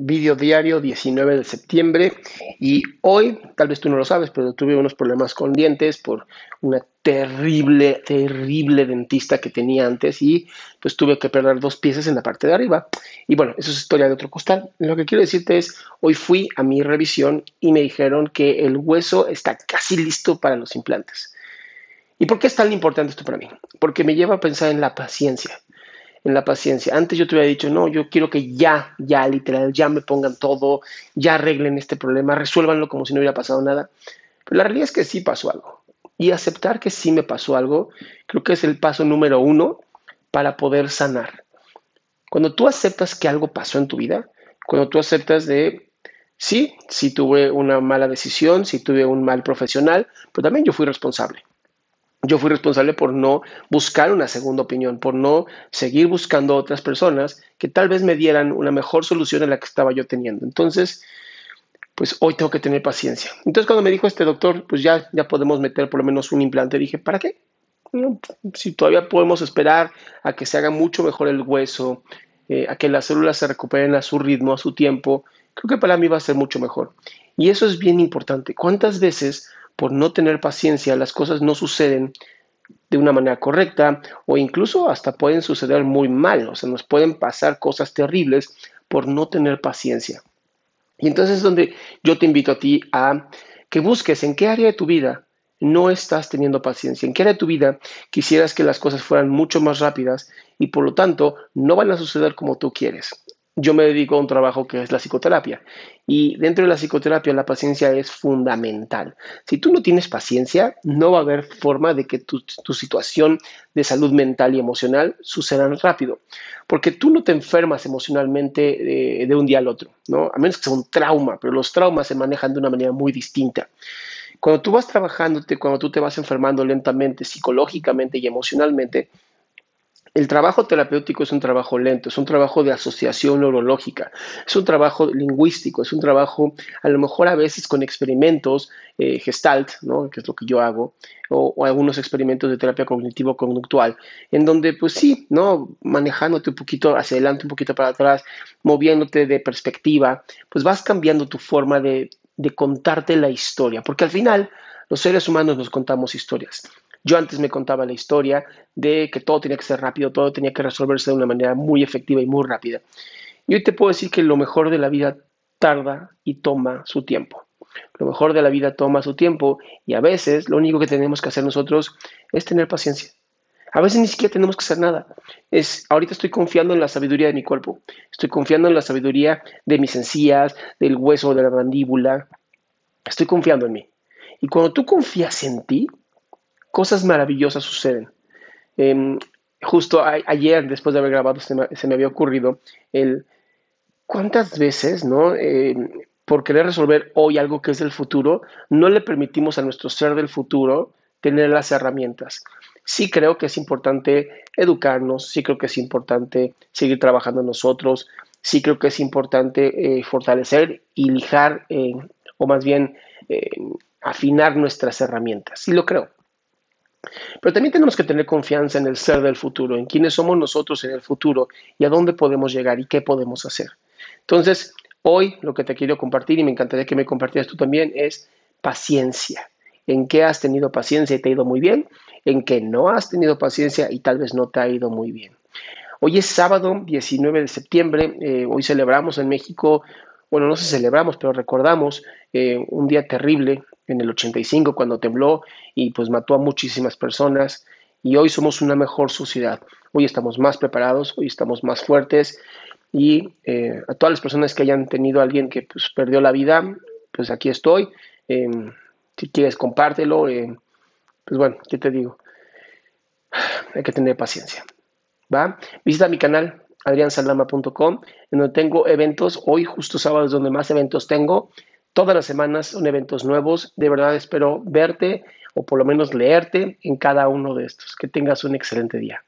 video diario 19 de septiembre y hoy, tal vez tú no lo sabes, pero tuve unos problemas con dientes por una terrible, terrible dentista que tenía antes y pues tuve que perder dos piezas en la parte de arriba. Y bueno, eso es historia de otro costal. Lo que quiero decirte es, hoy fui a mi revisión y me dijeron que el hueso está casi listo para los implantes. ¿Y por qué es tan importante esto para mí? Porque me lleva a pensar en la paciencia en la paciencia. Antes yo te hubiera dicho, no, yo quiero que ya, ya, literal, ya me pongan todo, ya arreglen este problema, resuélvanlo como si no hubiera pasado nada. Pero la realidad es que sí pasó algo. Y aceptar que sí me pasó algo, creo que es el paso número uno para poder sanar. Cuando tú aceptas que algo pasó en tu vida, cuando tú aceptas de, sí, sí tuve una mala decisión, sí tuve un mal profesional, pero también yo fui responsable yo fui responsable por no buscar una segunda opinión, por no seguir buscando otras personas que tal vez me dieran una mejor solución a la que estaba yo teniendo. Entonces, pues hoy tengo que tener paciencia. Entonces, cuando me dijo este doctor, pues ya, ya podemos meter por lo menos un implante, dije, ¿para qué? si todavía podemos esperar a que se haga mucho mejor el hueso, eh, a que las células se recuperen a su ritmo, a su tiempo, creo que para mí va a ser mucho mejor. Y eso es bien importante. ¿Cuántas veces por no tener paciencia las cosas no suceden de una manera correcta o incluso hasta pueden suceder muy mal, o sea, nos pueden pasar cosas terribles por no tener paciencia. Y entonces es donde yo te invito a ti a que busques en qué área de tu vida no estás teniendo paciencia, en qué área de tu vida quisieras que las cosas fueran mucho más rápidas y por lo tanto no van a suceder como tú quieres yo me dedico a un trabajo que es la psicoterapia. Y dentro de la psicoterapia la paciencia es fundamental. Si tú no tienes paciencia, no va a haber forma de que tu, situación de salud mental y emocional sucedan rápido. Porque tú no te enfermas emocionalmente de, un día al otro, ¿no? A menos que sea un trauma, pero los traumas se manejan de una manera muy distinta. Cuando tú vas trabajándote, cuando tú te vas enfermando lentamente, psicológicamente y emocionalmente, el trabajo terapéutico es un trabajo lento, es un trabajo de asociación neurológica, es un trabajo lingüístico, es un trabajo a lo mejor a veces con experimentos eh, gestalt, ¿no? que es lo que yo hago, o, algunos experimentos de terapia cognitivo-conductual, en donde pues sí, ¿no? manejándote un poquito hacia adelante, un poquito para atrás, moviéndote de perspectiva, pues vas cambiando tu forma de, de contarte la historia, porque al final los seres humanos nos contamos historias. Yo antes me contaba la historia de que todo tenía que ser rápido, todo tenía que resolverse de una manera muy efectiva y muy rápida. Y hoy te puedo decir que lo mejor de la vida tarda y toma su tiempo. Lo mejor de la vida toma su tiempo y a veces lo único que tenemos que hacer nosotros es tener paciencia. A veces ni siquiera tenemos que hacer nada. Es, ahorita estoy confiando en la sabiduría de mi cuerpo. Estoy confiando en la sabiduría de mis encías, del hueso, de la mandíbula. Estoy confiando en mí. Y cuando tú confías en ti, cosas maravillosas suceden. Em, justo ayer, después de haber grabado, se me, había ocurrido el cuántas veces, ¿no? Em, por querer resolver hoy algo que es del futuro, no le permitimos a nuestro ser del futuro tener las herramientas. Sí creo que es importante educarnos, sí creo que es importante seguir trabajando nosotros, sí creo que es importante eh, fortalecer y lijar, eh, o más bien eh, afinar nuestras herramientas. Sí lo creo. Pero también tenemos que tener confianza en el ser del futuro, en quiénes somos nosotros en el futuro y a dónde podemos llegar y qué podemos hacer. Entonces, hoy lo que te quiero compartir y me encantaría que me compartieras tú también es paciencia. En qué has tenido paciencia y te ha ido muy bien, en qué no has tenido paciencia y tal vez no te ha ido muy bien. Hoy es sábado 19 de septiembre, eh, hoy celebramos en México, bueno, no sé si celebramos, pero recordamos eh, un día terrible en el 85 cuando tembló y pues mató a muchísimas personas y hoy somos una mejor sociedad. Hoy estamos más preparados, hoy estamos más fuertes y eh, a todas las personas que hayan tenido a alguien que pues, perdió la vida, pues aquí estoy. Em, si quieres, compártelo. Em, pues bueno, ¿qué te digo? Hay que tener paciencia. ¿Va? Visita mi canal adriansaldama.com en donde tengo eventos. Hoy, justo sábado, es donde más eventos tengo. Todas las semanas son eventos nuevos. De verdad espero verte o por lo menos leerte en cada uno de estos. Que tengas un excelente día.